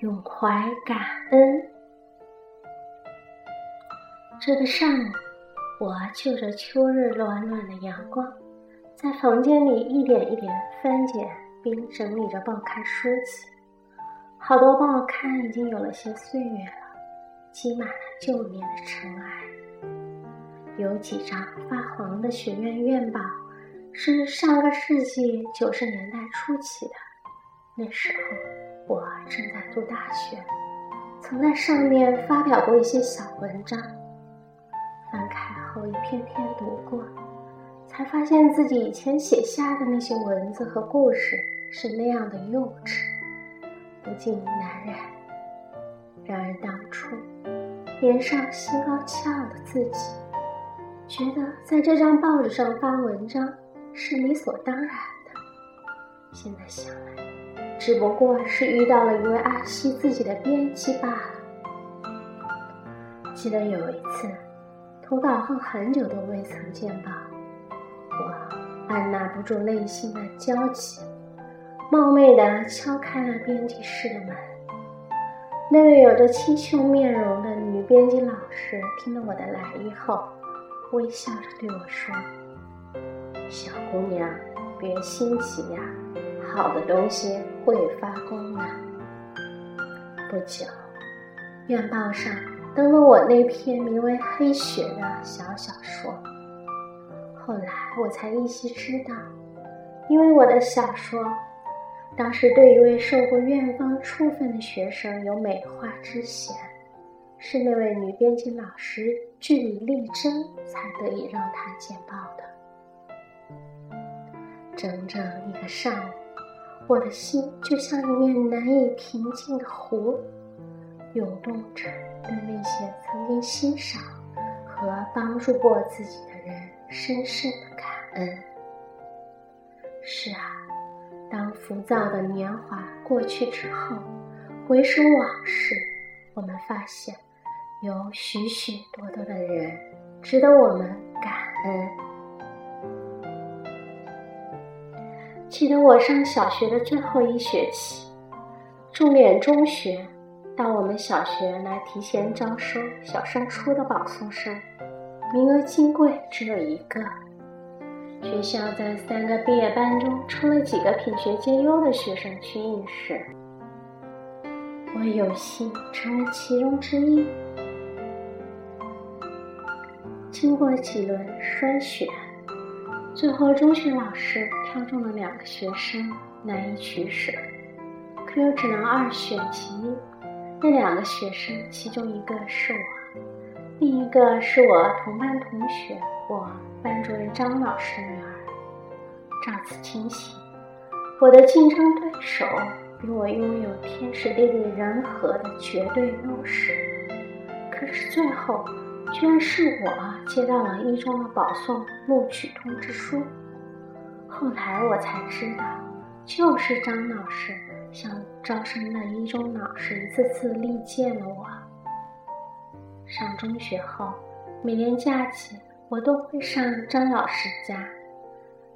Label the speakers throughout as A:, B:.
A: 永怀感恩。这个上午，我就着秋日暖暖的阳光，在房间里一点一点翻检并整理着报刊书籍。好多报刊已经有了些岁月了，积满了旧年的尘埃。有几张发黄的学院院报，是上个世纪九十年代初期的。那时候我正在读大学，曾在上面发表过一些小文章。翻开后一篇篇读过，才发现自己以前写下的那些文字和故事是那样的幼稚，不禁难忍。然而当初年少心高气傲的自己。觉得在这张报纸上发文章是理所当然的，现在想来，只不过是遇到了一位爱惜自己的编辑罢了。记得有一次，投稿后很久都未曾见报，我按捺不住内心的焦急，冒昧地敲开了编辑室的门。那位有着清秀面容的女编辑老师听了我的来意后。微笑着对我说：“小姑娘，别心急呀，好的东西会发光的。”不久，院报上登了我那篇名为《黑雪》的小小说。后来我才依稀知道，因为我的小说当时对一位受过院方处分的学生有美化之嫌。是那位女编辑老师据理力争，才得以让他见报的。整整一个上午，我的心就像一面难以平静的湖，涌动着对那些曾经欣赏和帮助过自己的人深深的感恩。是啊，当浮躁的年华过去之后，回首往事，我们发现。有许许多多的人值得我们感恩。记得我上小学的最后一学期，重点中学到我们小学来提前招收小升初的保送生，名额金贵，只有一个。学校在三个毕业班中抽了几个品学兼优的学生去应试，我有幸成为其中之一。经过几轮筛选，最后中学老师挑中了两个学生难以取舍，可又只能二选其一。那两个学生，其中一个是我，另一个是我同班同学，我班主任张老师女儿。照此情形，我的竞争对手比我拥有天时地利人和的绝对优势。可是最后。居然是我接到了一中的保送录取通知书。后来我才知道，就是张老师向招生的一中老师一次次力荐了我。上中学后，每年假期我都会上张老师家，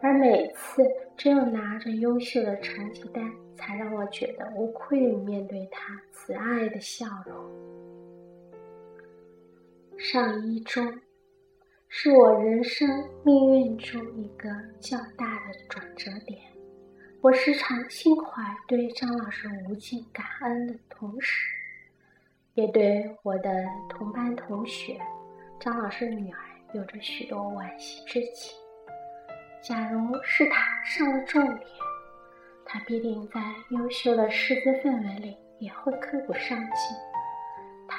A: 而每次只有拿着优秀的成绩单，才让我觉得无愧于面对他慈爱的笑容。上一中，是我人生命运中一个较大的转折点。我时常心怀对张老师无尽感恩的同时，也对我的同班同学张老师女儿有着许多惋惜之情。假如是他上了重点，他必定在优秀的师资氛围里也会刻苦上进。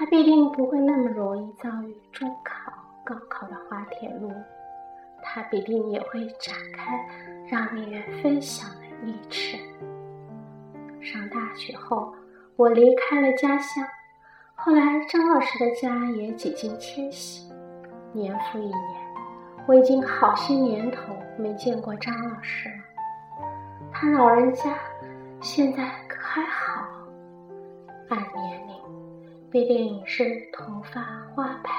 A: 他必定不会那么容易遭遇中考、高考的滑铁卢，他必定也会展开让命运飞翔的历程。上大学后，我离开了家乡，后来张老师的家也几经迁徙，年复一年，我已经好些年头没见过张老师了。他老人家现在可还好？按年龄。必定是头发花白，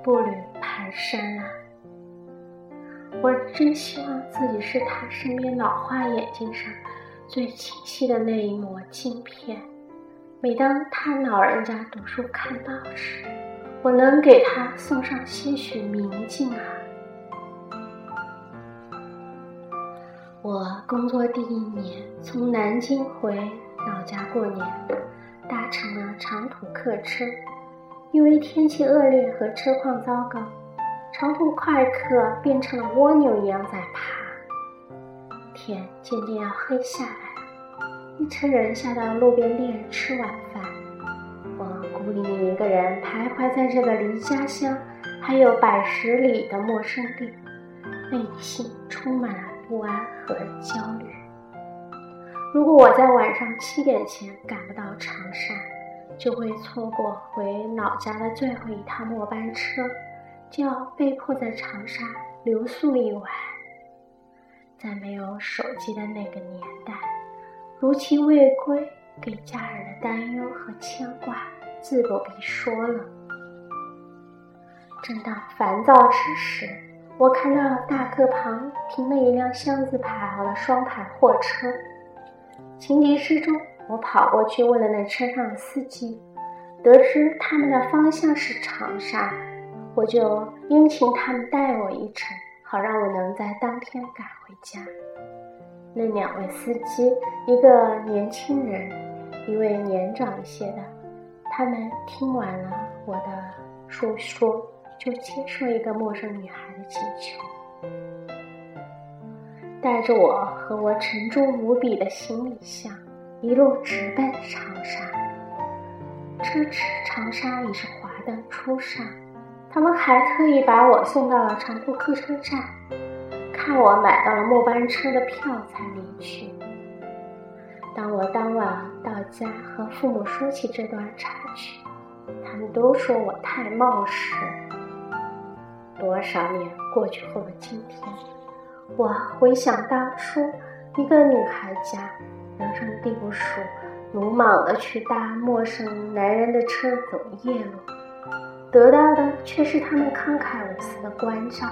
A: 步履蹒跚啊！我真希望自己是他身边老花眼睛上最清晰的那一抹镜片，每当他老人家读书看报时，我能给他送上些许明镜啊。我工作第一年，从南京回老家过年，搭乘了长途客车。因为天气恶劣和车况糟糕，长途快客变成了蜗牛一样在爬。天渐渐要黑下来了，一车人下到路边店吃晚饭。我孤零零一个人徘徊在这个离家乡还有百十里的陌生地，内心充满了。不安和焦虑。如果我在晚上七点前赶不到长沙，就会错过回老家的最后一趟末班车，就要被迫在长沙留宿一晚。在没有手机的那个年代，如期未归给家人的担忧和牵挂自不必说了。正当烦躁之时。我看到大客旁停了一辆箱子排好的双排货车，情急之中，我跑过去问了那车上的司机，得知他们的方向是长沙，我就殷勤他们带我一程，好让我能在当天赶回家。那两位司机，一个年轻人，一位年长一些的，他们听完了我的述说。就接受一个陌生女孩的请求，带着我和我沉重无比的行李箱，一路直奔长沙。这次长沙已是华灯初上，他们还特意把我送到了长途客车站，看我买到了末班车的票才离去。当我当晚到家和父母说起这段插曲，他们都说我太冒失。多少年过去后的今天，我回想当初，一个女孩家，人生地不熟，鲁莽的去搭陌生男人的车走夜路，得到的却是他们慷慨无私的关照。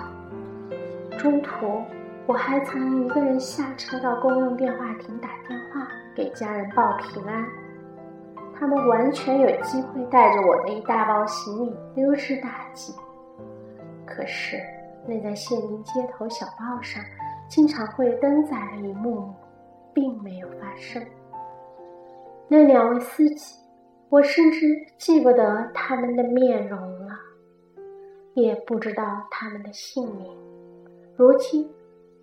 A: 中途，我还曾一个人下车到公用电话亭打电话给家人报平安，他们完全有机会带着我的一大包行李溜之大吉。可是，那在县民街头小报上经常会登载的一幕，并没有发生。那两位司机，我甚至记不得他们的面容了，也不知道他们的姓名。如今，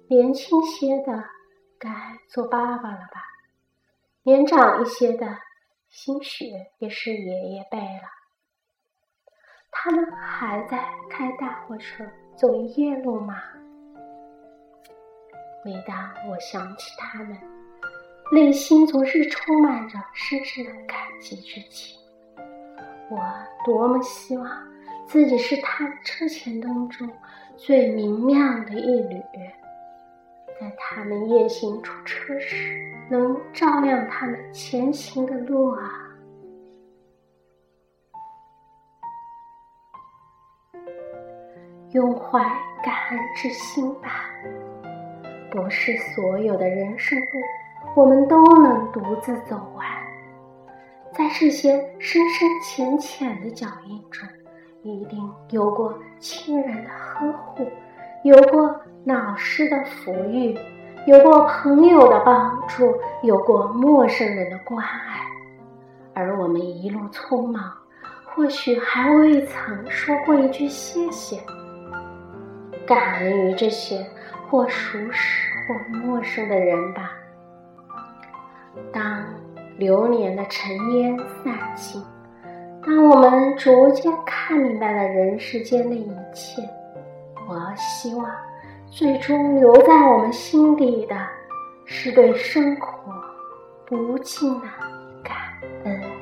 A: 年轻些的该做爸爸了吧？年长一些的，兴许也是爷爷辈了。他们还在开大货车走夜路吗？每当我想起他们，内心总是充满着深深的感激之情。我多么希望自己是他们车前灯中最明亮的一缕，在他们夜行出车时，能照亮他们前行的路啊！拥怀感恩之心吧。不是所有的人生路，我们都能独自走完。在这些深深浅浅的脚印中，一定有过亲人的呵护，有过老师的抚育，有过朋友的帮助，有过陌生人的关爱。而我们一路匆忙，或许还未曾说过一句谢谢。感恩于这些或熟识或陌生的人吧。当流年的尘烟散尽，当我们逐渐看明白了人世间的一切，我希望最终留在我们心底的，是对生活不尽的感恩。